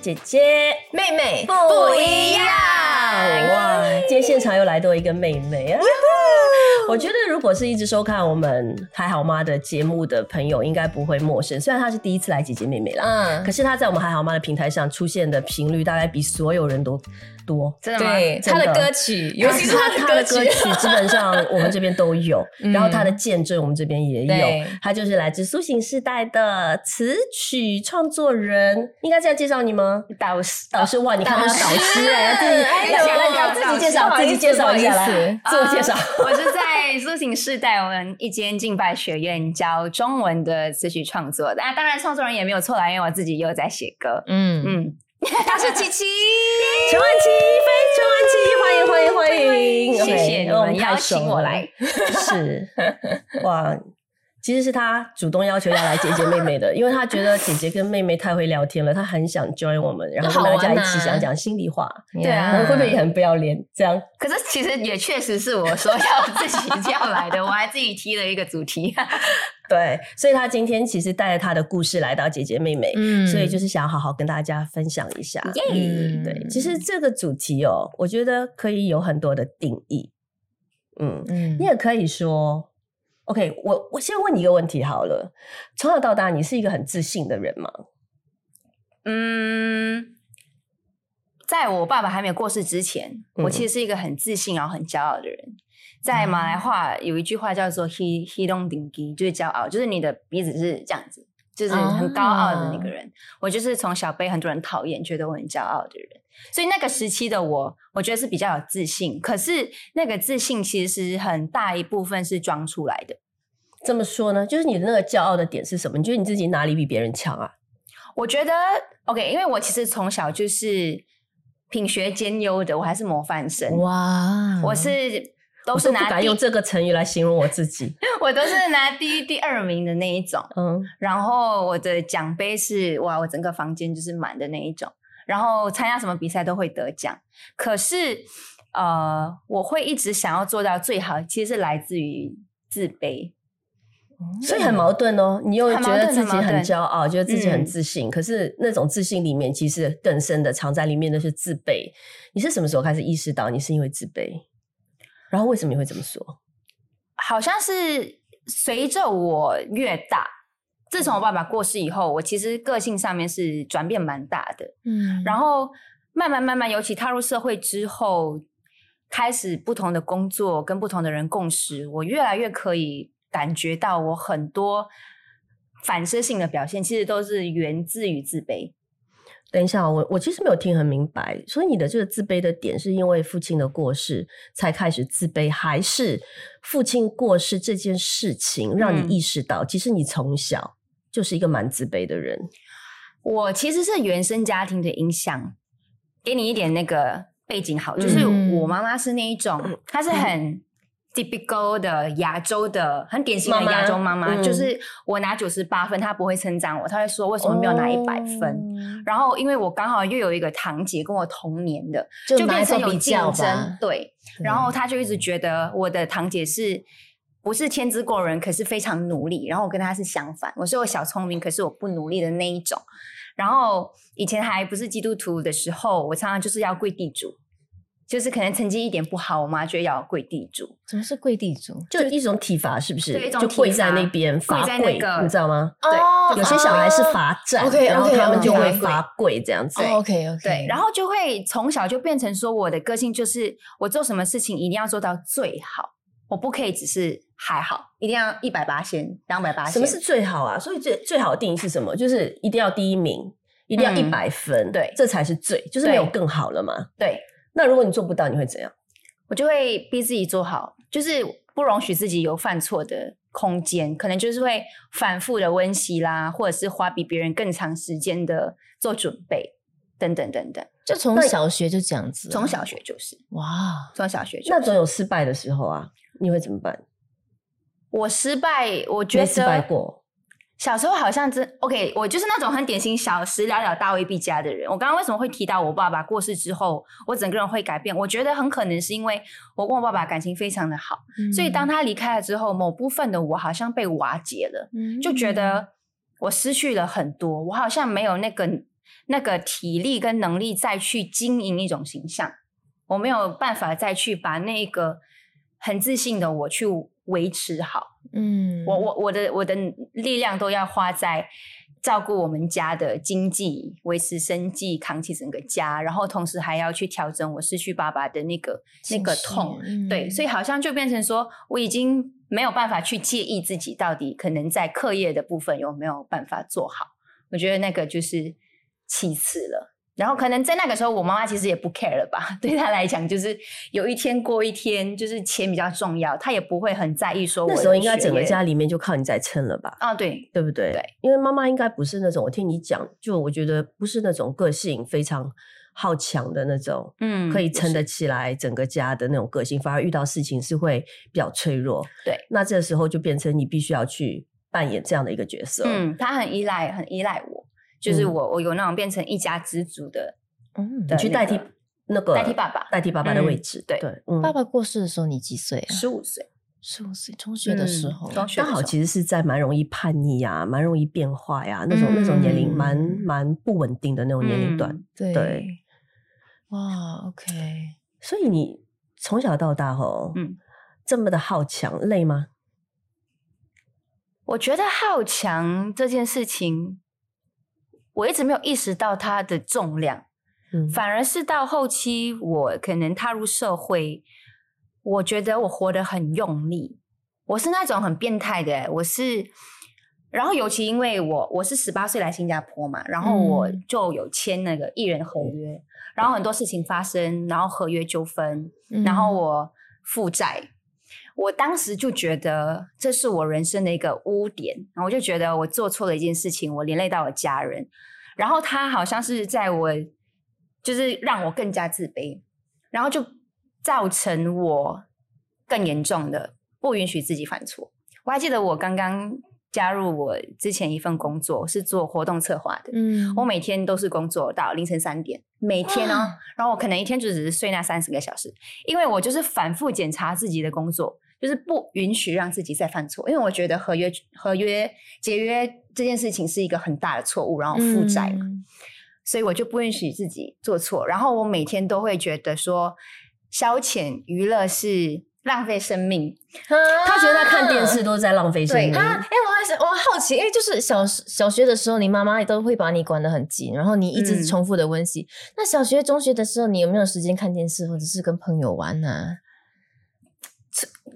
姐姐妹妹不一样哇！今天现场又来多一个妹妹啊！我觉得如果是一直收看我们还好吗的节目的朋友，应该不会陌生。虽然她是第一次来姐姐妹妹啦，嗯可是她在我们还好吗的平台上出现的频率，大概比所有人都多。真的吗？对真的他的歌曲，尤其是他他他的歌曲，基本上我们这边都有，嗯然后她的见证我们这边也有对。他就是来自苏醒世代的词曲创作人，应该这样介绍你吗？导师导师哇，你看他导师是导师哎，自己哎呦来来来自己介绍，自己介绍一下来，自我介绍。我是在苏醒世代我们一间敬拜学院教中文的词曲创作，那当然创作人也没有错啦，因为我自己也有在写歌。嗯，嗯，他是琪琪，陈婉琪，非陈婉琪，欢迎欢迎欢迎！谢谢你们邀请我来，是 哇。其实是他主动要求要来姐姐妹妹的，因为他觉得姐姐跟妹妹太会聊天了，他很想 join 我们，然后跟大家一起讲讲心里话。对啊会不会也很不要脸？这样可是其实也确实是我说要自己要来的，我还自己提了一个主题。对，所以他今天其实带着他的故事来到姐姐妹妹，嗯所以就是想好好跟大家分享一下。耶嗯对，其实这个主题哦，我觉得可以有很多的定义。嗯，嗯你也可以说，OK，我我先问你一个问题好了，从小到大你是一个很自信的人吗？嗯，在我爸爸还没有过世之前，嗯我其实是一个很自信然后很骄傲的人。在马来话有一句话叫做 “he he don't d i n g 就是骄傲，就是你的鼻子是这样子，就是很高傲的那个人。我就是从小被很多人讨厌，觉得我很骄傲的人。所以那个时期的我，我觉得是比较有自信。可是那个自信其实很大一部分是装出来的。这么说呢，就是你的那个骄傲的点是什么？你觉得你自己哪里比别人强啊？我觉得 OK，因为我其实从小就是品学兼优的，我还是模范生。哇，我是都是不敢用这个成语来形容我自己。我都是拿第一、第二名的那一种。嗯，然后我的奖杯是哇，我整个房间就是满的那一种。然后参加什么比赛都会得奖。可是呃，我会一直想要做到最好，其实是来自于自卑。所以很矛盾哦。你又觉得自己很骄傲，觉得自己很嗯自信，可是那种自信里面其实更深的藏在里面的是自卑。你是什么时候开始意识到你是因为自卑？然后为什么你会这么说？好像是随着我越大，自从我爸爸过世以后，我其实个性上面是转变蛮大的。嗯然后慢慢慢慢，尤其踏入社会之后，开始不同的工作，跟不同的人共识，我越来越可以感觉到，我很多反射性的表现，其实都是源自于自卑。等一下，我我其实没有听很明白，所以你的这个自卑的点是因为父亲的过世才开始自卑，还是父亲过世这件事情让嗯。你意识到，其实你从小就是一个蛮自卑的人？我其实是原生家庭的影响，给你一点那个背景好，就是嗯。我妈妈是那一种，她是很 typical 的亚洲的，很典型的亚洲妈妈，嗯就是我拿九十八分，她不会称赞我，她会说为什么没有拿一百分。哦然后，因为我刚好又有一个堂姐跟我同年的，就就变成有竞争，对。然后她就一直觉得我的堂姐是不是天资过人，可是非常努力。然后我跟她是相反，我是我小聪明，可是我不努力的那一种。然后以前还不是基督徒的时候，我常常就是要跪地主，就是可能成绩一点不好，我妈就要跪地主。什么是跪地主？就一种体罚，是不是？对一种体就跪在那边罚跪你知道吗？对哦有些小孩是罚站然后他们就会罚跪这样子。哦 OK OK，对，然后就会从小就变成说，我的个性就是我做什么事情一定要做到最好，我不可以只是还好，一定要一百八先，两百八什么是最好啊？所以最最好的定义是什么？就是一定要第一名，一定要一嗯百分，对这才是最，就是没有更好了嘛。对？那如果你做不到，你会怎样？我就会逼自己做好，就是不容许自己有犯错的空间，可能就是会反复的温习啦，或者是花比别人更长时间的做准备，等等等等。就从小学就这样子，从小学就是，哇，从小学就那总有失败的时候啊，你会怎么办？我失败，我觉得失败得过，小时候好像真 OK，我就是那种很典型小时了了大未必佳的人。我刚刚为什么会提到我爸爸过世之后，我整个人会改变？我觉得很可能是因为我跟我爸爸感情非常的好，所以当他离开了之后，某部分的我好像被瓦解了，嗯就觉得我失去了很多，我好像没有那个那个体力跟能力再去经营一种形象，我没有办法再去把那个很自信的我去维持好。嗯，我我我的我的力量都要花在照顾我们家的经济、维持生计、扛起整个家，然后同时还要去调整我失去爸爸的那个那个痛。对，所以好像就变成说，我已经没有办法去介意自己到底可能在课业的部分有没有办法做好。我觉得那个就是其次了。然后可能在那个时候，我妈妈其实也不 care 了吧？对她来讲，就是有一天过一天，就是钱比较重要，她也不会很在意说。那时候应该整个家里面就靠你在撑了吧？啊，对，对不对？对，因为妈妈应该不是那种，我听你讲，就我觉得不是那种个性非常好强的那种，嗯，可以撑得起来整个家的那种个性，反而遇到事情是会比较脆弱。对，那这时候就变成你必须要去扮演这样的一个角色。嗯，她很依赖，很依赖我。就是我，我有那种变成一家之主的，嗯，你去代替那个代替爸爸，代替爸爸的位置。对对，爸爸过世的时候你几岁啊？十五岁，十五岁，中学的时候，刚好其实是在蛮容易叛逆呀，蛮容易变化呀，那种那种年龄蛮蛮不稳定的那种年龄段。对，哇，OK，所以你从小到大吼，嗯，这么的好强，累吗？我觉得好强这件事情。我一直没有意识到它的重量，嗯，反而是到后期，我可能踏入社会，我觉得我活得很用力，我是那种很变态的，我是，然后尤其因为我我是十八岁来新加坡嘛，然后我就有签那个艺人合约，然后很多事情发生，然后合约纠纷，然后我负债。我当时就觉得这是我人生的一个污点，然后我就觉得我做错了一件事情，我连累到了家人，然后他好像是在我，就是让我更加自卑，然后就造成我更严重的不允许自己犯错。我还记得我刚刚加入我之前一份工作是做活动策划的，嗯，我每天都是工作到凌晨三点，每天哦，然后我可能一天就只是睡那三十个小时，因为我就是反复检查自己的工作。就是不允许让自己再犯错，因为我觉得合约合约解约这件事情是一个很大的错误，然后负债嘛，所以我就不允许自己做错。然后我每天都会觉得说，消遣娱乐是浪费生命。他觉得他看电视都在浪费生命。哎，我还是我好奇，因为就是小小学的时候，你妈妈都会把你管得很紧，然后你一直重复的温习。那小学、中学的时候，你有没有时间看电视，或者是跟朋友玩呢？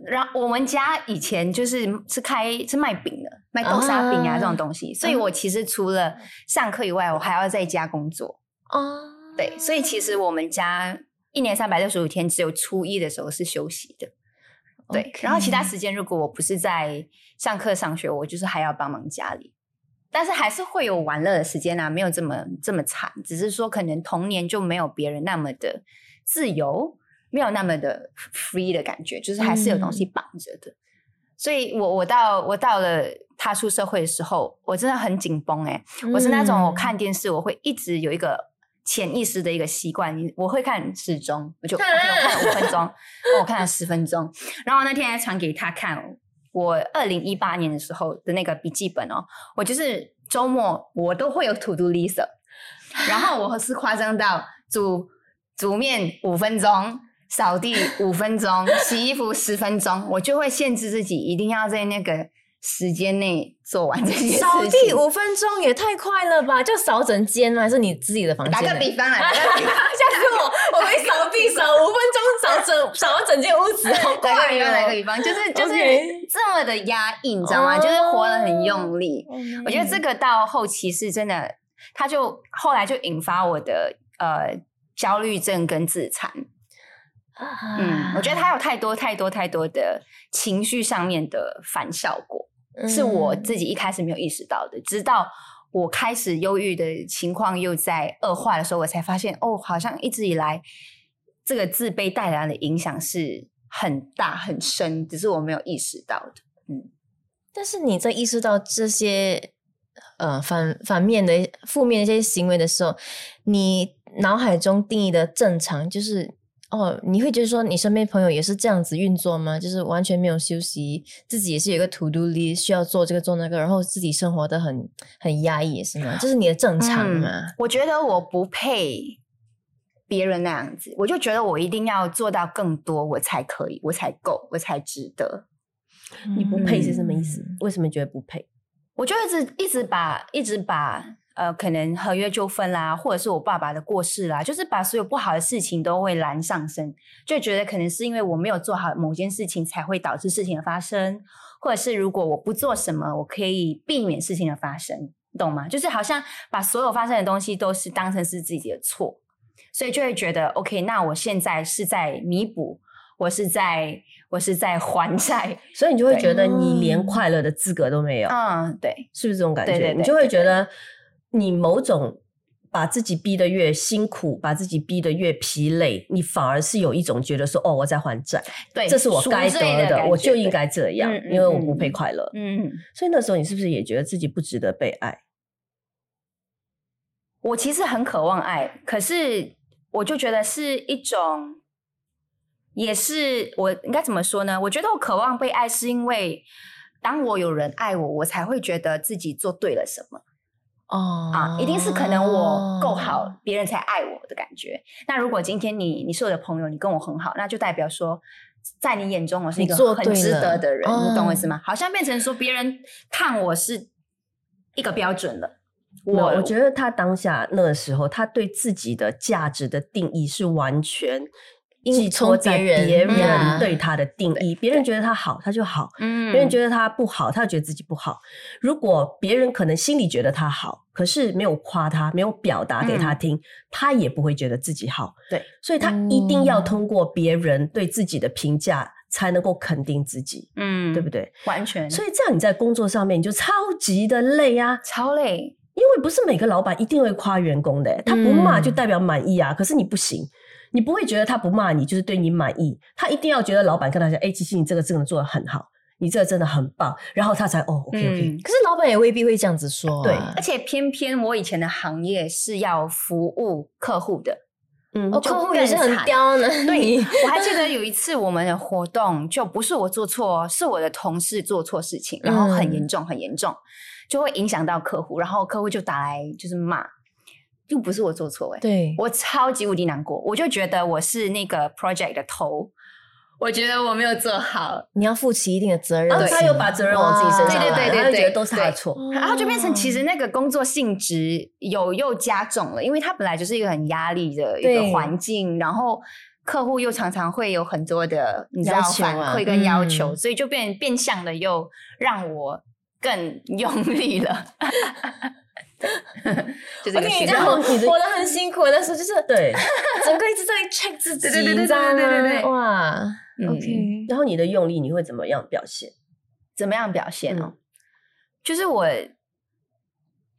然后我们家以前就是是开是卖饼的，卖豆沙饼啊这种东西，所以我其实除了上课以外，我还要在家工作。哦，对，所以其实我们家一年三百六十五天，只有初一的时候是休息的。对，然后其他时间如果我不是在上课上学，我就是还要帮忙家里，但是还是会有玩乐的时间啊，没有这么这么惨，只是说可能童年就没有别人那么的自由。没有那么的 free 的感觉，就是还是有东西绑着的。所以，我我到我到了踏出社会的时候，我真的很紧绷哎。我是那种我看电视，我会一直有一个潜意识的一个习惯，我会看时钟，我就 我看了五分钟，我看了十分钟。然后那天还传给他看我二零一八年的时候的那个笔记本哦，我就是周末我都会有 to do list，然后我是夸张到煮煮面五分钟。扫地五分钟，洗衣服十分钟，我就会限制自己一定要在那个时间内做完这些事情。扫地五分钟也太快了吧？就扫整间吗？还是你自己的房间？打个比方来，下次我我会扫地扫五分钟，扫整 扫完整间屋子。打个比方，打个比方，就是就是这么的压抑，你知道吗？就是活得很用力。我觉得这个到后期是真的，他就后来就引发我的呃焦虑症跟自残。嗯，我觉得他有太多太多太多的情绪上面的反效果，是我自己一开始没有意识到的。直到我开始忧郁的情况又在恶化的时候，我才发现，哦，好像一直以来这个自卑带来的影响是很大很深，只是我没有意识到的。嗯，但是你在意识到这些呃反反面的负面的一些行为的时候，你脑海中定义的正常就是。哦，你会觉得说你身边朋友也是这样子运作吗？就是完全没有休息，自己也是有一个 to do list 需要做这个做那个，然后自己生活的很很压抑，是吗？这是你的正常吗？我觉得我不配别人那样子，我就觉得我一定要做到更多，我才可以，我才够，我才值得。你不配是什么意思？为什么觉得不配？我就一直一直把一直把。呃，可能合约纠纷啦，或者是我爸爸的过世啦，就是把所有不好的事情都会拦上身，就觉得可能是因为我没有做好某件事情，才会导致事情的发生，或者是如果我不做什么，我可以避免事情的发生，懂吗？就是好像把所有发生的东西都是当成是自己的错，所以就会觉得 OK，那我现在是在弥补，我是在我是在还债，所以你就会觉得你连快乐的资格都没有。嗯，对，是不是这种感觉？你就会觉得。你某种把自己逼得越辛苦，把自己逼得越疲累，你反而是有一种觉得说：“哦，我在还债，对，这是我该得的，我就应该这样，因为我不配快乐。”嗯，所以那时候你是不是也觉得自己不值得被爱？我其实很渴望爱，可是我就觉得是一种，也是我应该怎么说呢？我觉得我渴望被爱，是因为当我有人爱我，我才会觉得自己做对了什么。哦啊，一定是可能我够好，别人才爱我的感觉。那如果今天你你是我的朋友，你跟我很好，那就代表说，在你眼中我是一个很值得的人，你懂我意思吗？好像变成说别人看我是一个标准了。我我觉得他当下那个时候，他对自己的价值的定义是完全。寄托在别人对他的定义，别人觉得他好，他就好；别人觉得他不好，他就觉得自己不好。如果别人可能心里觉得他好，可是没有夸他，没有表达给他听，他也不会觉得自己好。对，所以他一定要通过别人对自己的评价，才能够肯定自己。嗯，对不对？完全。所以这样你在工作上面你就超级的累啊，超累。因为不是每个老板一定会夸员工的，他不骂就代表满意啊。可是你不行。你不会觉得他不骂你就是对你满意，他一定要觉得老板跟他讲，哎，其实你这个真的做的很好，你这个真的很棒，然后他才哦，OK OK。可是老板也未必会这样子说，对，而且偏偏我以前的行业是要服务客户的，嗯，客户也是很刁呢。对，我还记得 有一次我们的活动就不是我做错，是我的同事做错事情，然后很严重很严重，就会影响到客户，然后客户就打来就是骂。又不是我做错哎，对我超级无敌难过，我就觉得我是那个 project 的头，我觉得我没有做好，你要负起一定的责任。他又把责任往自己身上，对对对对对，觉得都是他的错，然后就变成其实那个工作性质有又加重了，因为他本来就是一个很压力的一个环境，然后客户又常常会有很多的你知道反馈跟要求，所以就变变相的又让我更用力了。就是你这样活得很辛苦的时候，就是对，整个一直在 check 自己，对对对对对对哇，OK。然后你的用力你会怎么样表现？怎么样表现哦？就是我，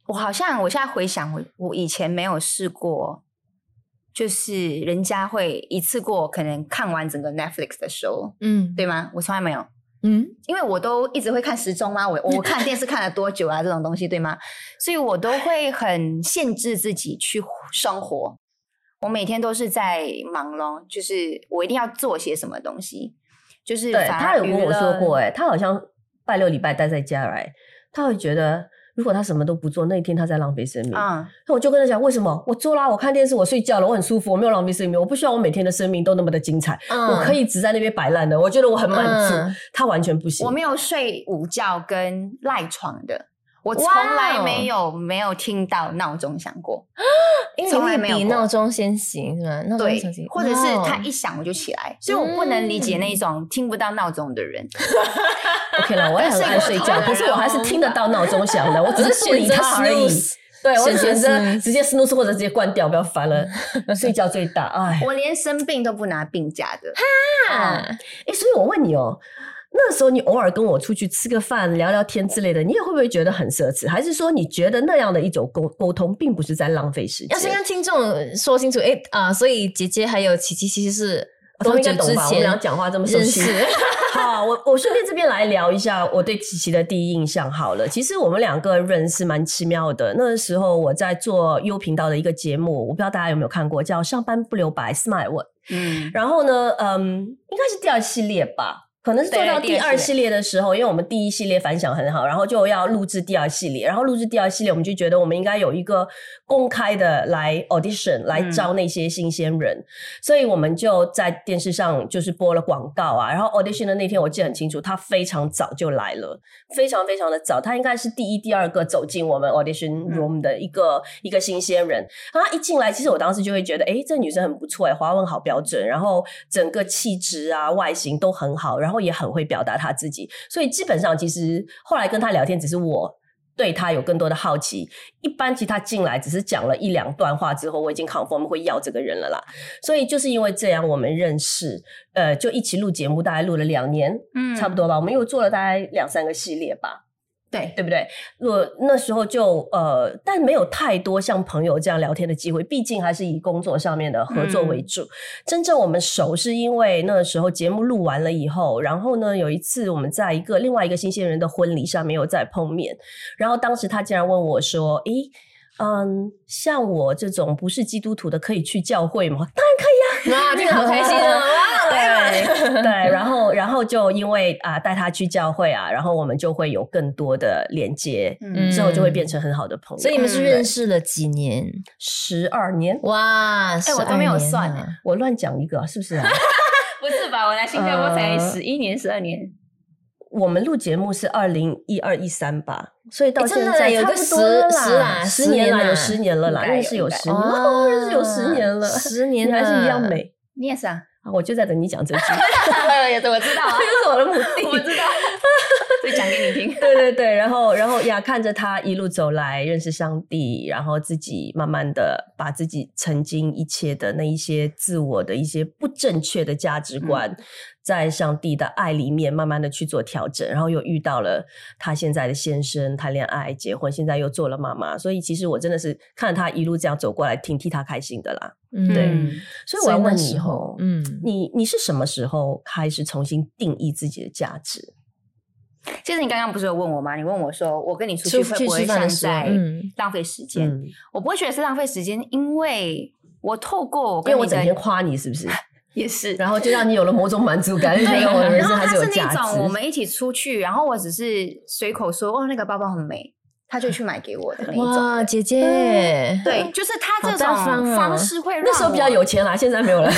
我好像我现在回想，我我以前没有试过，就是人家会一次过可能看完整个 Netflix 的 show，嗯，对吗？我从来没有。嗯，因为我都一直会看时钟嘛？我我看电视看了多久啊？这种东西对吗？所以我都会很限制自己去生活。我每天都是在忙咯，就是我一定要做些什么东西。就是他有跟我说过，哎，他好像拜六礼拜待在家来，他会觉得。如果他什么都不做，那一天他在浪费生命。啊那我就跟他讲，为什么？我做啦，我看电视，我睡觉了，我很舒服，我没有浪费生命，我不需要我每天的生命都那么的精彩，我可以只在那边摆烂的，我觉得我很满足。他完全不行，我没有睡午觉跟赖床的。我从来没有没有听到闹钟响过，从来没有比闹钟先醒是吗？对，或者是他一响我就起来，所以我不能理解那种听不到闹钟的人。OK 了，我也很爱睡觉，可是我还是听得到闹钟响的，我只是 不理他而已。对，我选择直接 snooze 或者直接关掉，不要烦了。睡觉最大，哎，我连生病都不拿病假的。哈，哎，所以我问你哦。那时候你偶尔跟我出去吃个饭、聊聊天之类的，你也会不会觉得很奢侈？还是说你觉得那样的一种沟沟通，并不是在浪费时间？要先跟听众说清楚，哎啊，所以姐姐还有琪琪其实是他们应该多久懂吧？我们之前俩讲话这么熟悉。好，我我顺便这边来聊一下我对琪琪的第一印象好了。其实我们两个认识蛮奇妙的。那时候我在做 U 频道的一个节目，我不知道大家有没有看过，叫《上班不留白》，Smile 问。嗯，然后呢，嗯，应该是第二系列吧。可能是做到第二系列的时候，因为我们第一系列反响很好，然后就要录制第二系列，然后录制第二系列，我们就觉得我们应该有一个公开的来 audition 来招那些新鲜人，所以我们就在电视上就是播了广告啊，然后 audition 的那天我记得很清楚，他非常早就来了，非常非常的早，他应该是第一、第二个走进我们 audition room 的一个、一个新鲜人，然后他一进来，其实我当时就会觉得，哎，这女生很不错哎，华文好标准，然后整个气质啊、外形都很好，然后也很会表达他自己，所以基本上其实后来跟他聊天，只是我对他有更多的好奇。一般其实他进来只是讲了一两段话之后，我已经 confirm 会要这个人了啦。所以就是因为这样，我们认识，呃，就一起录节目，大概录了两年，嗯差不多吧。我们又做了大概两三个系列吧。对，对不对？我那时候就呃，但没有太多像朋友这样聊天的机会，毕竟还是以工作上面的合作为主。真正我们熟是因为那时候节目录完了以后，然后呢，有一次我们在一个另外一个新鲜人的婚礼上没有再碰面，然后当时他竟然问我说：“诶。”嗯，像我这种不是基督徒的，可以去教会吗？当然可以啊！哇，这个好开心啊！哇，对对，然后然后就因为啊带他去教会啊，然后我们就会有更多的连接，嗯之后就会变成很好的朋友。所以你们是嗯认识了几年？十二年，哇，哎我都没有算。我乱讲一个是不是啊？不是吧？我来新加坡才呃十一年、十二年，我们录节目是二零一二一三吧，所以到现在有个差不多十十啦十年了，有十年了啦，认识有十年，哦，认识有十年了，十年还是一样美。你也是啊？啊我就在等你讲这句，也对，我知道啊这，就是我的目的。我知道，所以讲给你听。对对对，然后然后呀，看着他一路走来，认识上帝，然后自己慢慢的把自己曾经一切的那一些自我的一些不正确的价值观，在上帝的爱里面慢慢的去做调整，然后又遇到了他现在的先生，谈恋爱、结婚，现在又做了妈妈，所以其实我真的是看着他一路这样走过来，挺替他开心的啦。嗯对嗯所以我要问你嗯，你你是什么时候开始重新定义自己的价值？其实你刚刚不是有问我吗？你问我说，我跟你出去会不会像在嗯浪费时间？嗯，我不会觉得是浪费时间，因为我透过我跟你因为我整天夸你，是不是？也是，然后就让你有了某种满足感，就觉，得我的人生还是有是那。种我们一起出去，然后我只是随口说，哦，那个包包很美，他就去买给我的那一种。哇，姐姐，对，就是他这种方式会让那时候比较有钱啦，现在没有了。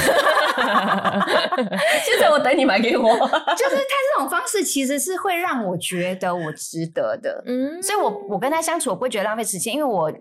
现在我等你买给我。就是他这种方式其实是会让我觉得我值得的，嗯，所以我我跟他相处，我不会觉得浪费时间，因为我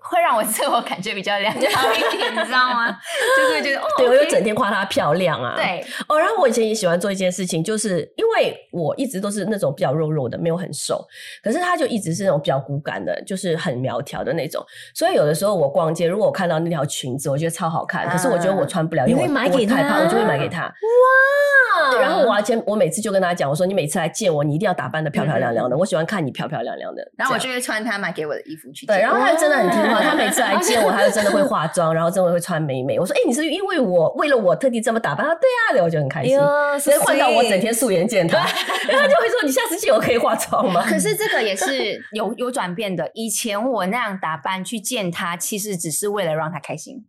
会让我自我感觉比较良好一点，你知道吗？就是会觉得哦，对，我又整天夸她漂亮啊。。对，哦，然后我以前也喜欢做一件事情，就是因为我一直都是那种比较肉肉的，没有很瘦，可是她就一直是那种比较骨感的，就是很苗条的那种。所以有的时候我逛街，如果我看到那条裙子，我觉得超好看，可是我觉得我穿不了，因为我你会买给我太胖，我就会买给她。哇对然后我而且我每次就跟她讲，我说你每次来见我，你一定要打扮的漂漂亮亮的，我喜欢看你漂漂亮亮的。然后我就会穿她买给我的衣服去对，然后她就真的很听他每次来见我，他就真的会化妆，然后真的会穿美美。我说，哎、你是因为我为了我特地这么打扮？他说对啊，对，我就很开心。所以换到我整天素颜见他，然后他就会说：“你下次见我可以化妆吗？”可是这个也是有有转变的。以前我那样打扮去见他，其实只是为了让他开心，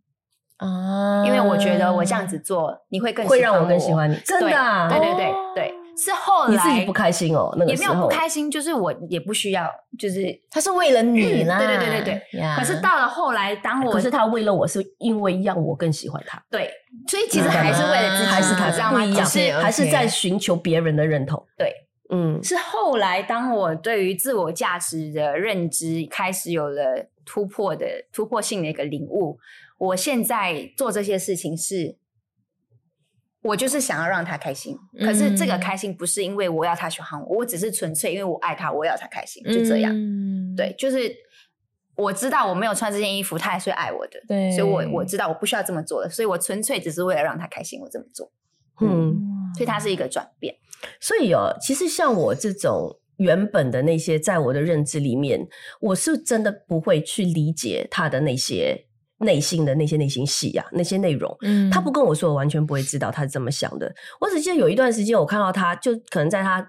啊因为我觉得我这样子做，你会更会让我我更喜欢你，真的、啊。对对对哦对，是后来你自己不开心哦，那个也没有不。开心，就是我也不需要，就是他是为了你啦，对对对对对呀可是到了后来，当我可是他为了我是因为让我更喜欢他，对，所以其实还是为了自己，还是他你知道吗？不一样，只是还是在寻求别人的认同。对，嗯，是后来当我对于自我价值的认知开始有了突破的突破性的一个领悟，我现在做这些事情是。我就是想要让他开心，可是这个嗯。开心不是因为我要他喜欢我，我只是纯粹因为我爱他，我要他开心，就这样。嗯。对，就是我知道我没有穿这件衣服，他还是会爱我的，对。所以我我知道我不需要这么做了，所以我纯粹只是为了让他开心，我这么做，嗯，所以他是一个转变。所以哦，其实像我这种原本的那些，在我的认知里面，我是真的不会去理解他的那些内心的那些内心戏呀、那些内容。嗯他不跟我说，我完全不会知道他是这么想的。我只记得有一段时间，我看到他，就可能在他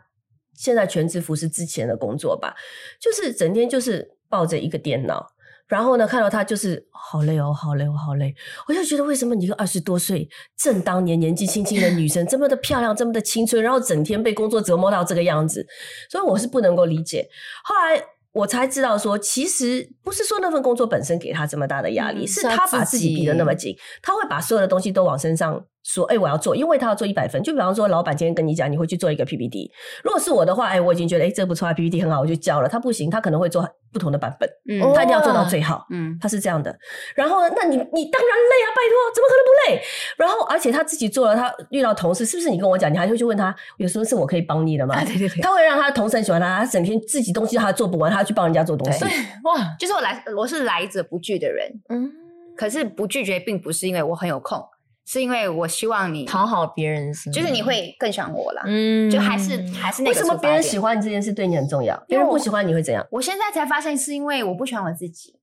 现在全职服饰之前的工作吧，就是整天就是抱着一个电脑，然后呢，看到他就是好累哦，好累哦，好累。我就觉得为什么你一个二十多岁正当年年纪轻轻的女生，这么的漂亮，这么的青春，然后整天被工作折磨到这个样子，所以我是不能够理解。后来。我才知道说，其实不是说那份工作本身给他这么大的压力，嗯是他把自己逼得那么紧，他会把所有的东西都往身上说，哎、我要做，因为他要做一百分。就比方说，老板今天跟你讲，你会去做一个 PPT，如果是我的话，哎、我已经觉得，哎、这不错啊，PPT 很好，我就交了。他不行，他可能会做不同的版本，嗯哦他一定要做到最好。嗯他是这样的，然后那你你当然累啊，拜托，怎么可能不累？然后而且他自己做了，他遇到同事，是不是你跟我讲，你还会去问他，有什么事我可以帮你的吗？对对对，他会让他的同事很喜欢他，他整天自己东西他做不完，他去帮人家做东西。哇，就是我来，我是来者不拒的人，嗯，可是不拒绝并不是因为我很有空，是因为我希望你，讨好别人是吗，就是你会更喜欢我啦。嗯就还是还是那为什么别人喜欢你这件事对你很重要？别人不喜欢你会怎样？我现在才发现是因为我不喜欢我自己，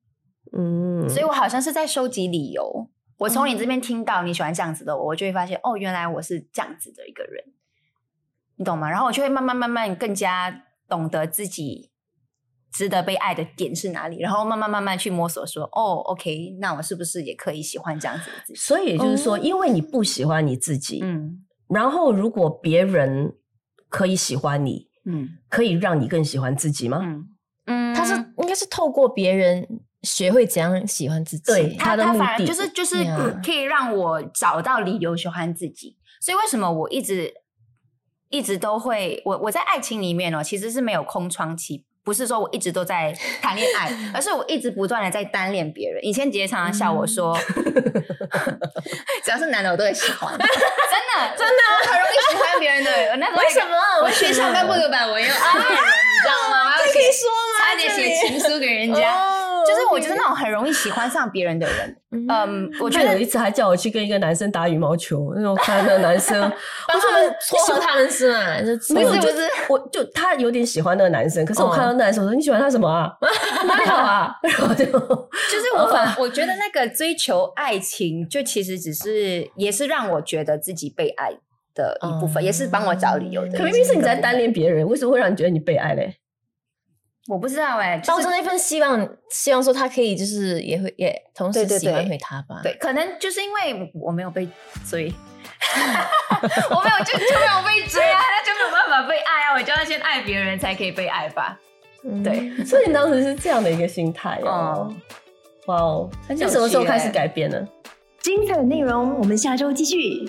嗯，所以我好像是在收集理由。我从你这边听到你喜欢这样子的我，我就会发现哦，原来我是这样子的一个人，你懂吗？然后我就会慢慢慢慢更加懂得自己值得被爱的点是哪里，然后慢慢慢慢去摸索说，哦，OK，那我是不是也可以喜欢这样子的自己？所以也就是说，哦因为你不喜欢你自己，嗯然后如果别人可以喜欢你，嗯可以让你更喜欢自己吗？嗯嗯，他是应该是透过别人学会怎样喜欢自己，对他他他的目的反而就是就是可以让我找到理由喜欢自己。所以为什么我一直一直都会我我在爱情里面哦，其实是没有空窗期。不是说我一直都在谈恋爱，而是我一直不断的在单恋别人。以前姐姐常常笑我说，只要是男的我都会喜欢，真的真的，我很容易喜欢别人的。我那时候为什么我学校干部的版，我又啊，你知道吗？这可以说吗？差点写情书给人家。哦就是我就是那种很容易喜欢上别人的人，嗯，我觉得有一次还叫我去跟一个男生打羽毛球，那种看那个男生，帮他们撮合他们是吗？就没有，就不是不是我就他有点喜欢那个男生，可是我哦看到那男生，我说你喜欢他什么啊？哪里好啊？然后就就是 我反我觉得那个追求爱情，就其实只是也是让我觉得自己被爱的一部分，嗯也是帮我找理由的。可明明是你在单恋别人，为什么会让你觉得你被爱嘞？我不知道哎、就是抱着那份希望，希望说他可以就是也会也同时喜欢回他吧。对，可能就是因为我没有被追，我没有就就没有被追啊，那就没有办法被爱啊，我就要先爱别人才可以被爱吧。嗯对，所以你当时是这样的一个心态哦哦。哇哦，那什么时候开始改变呢？精彩的内容，我们下周继续。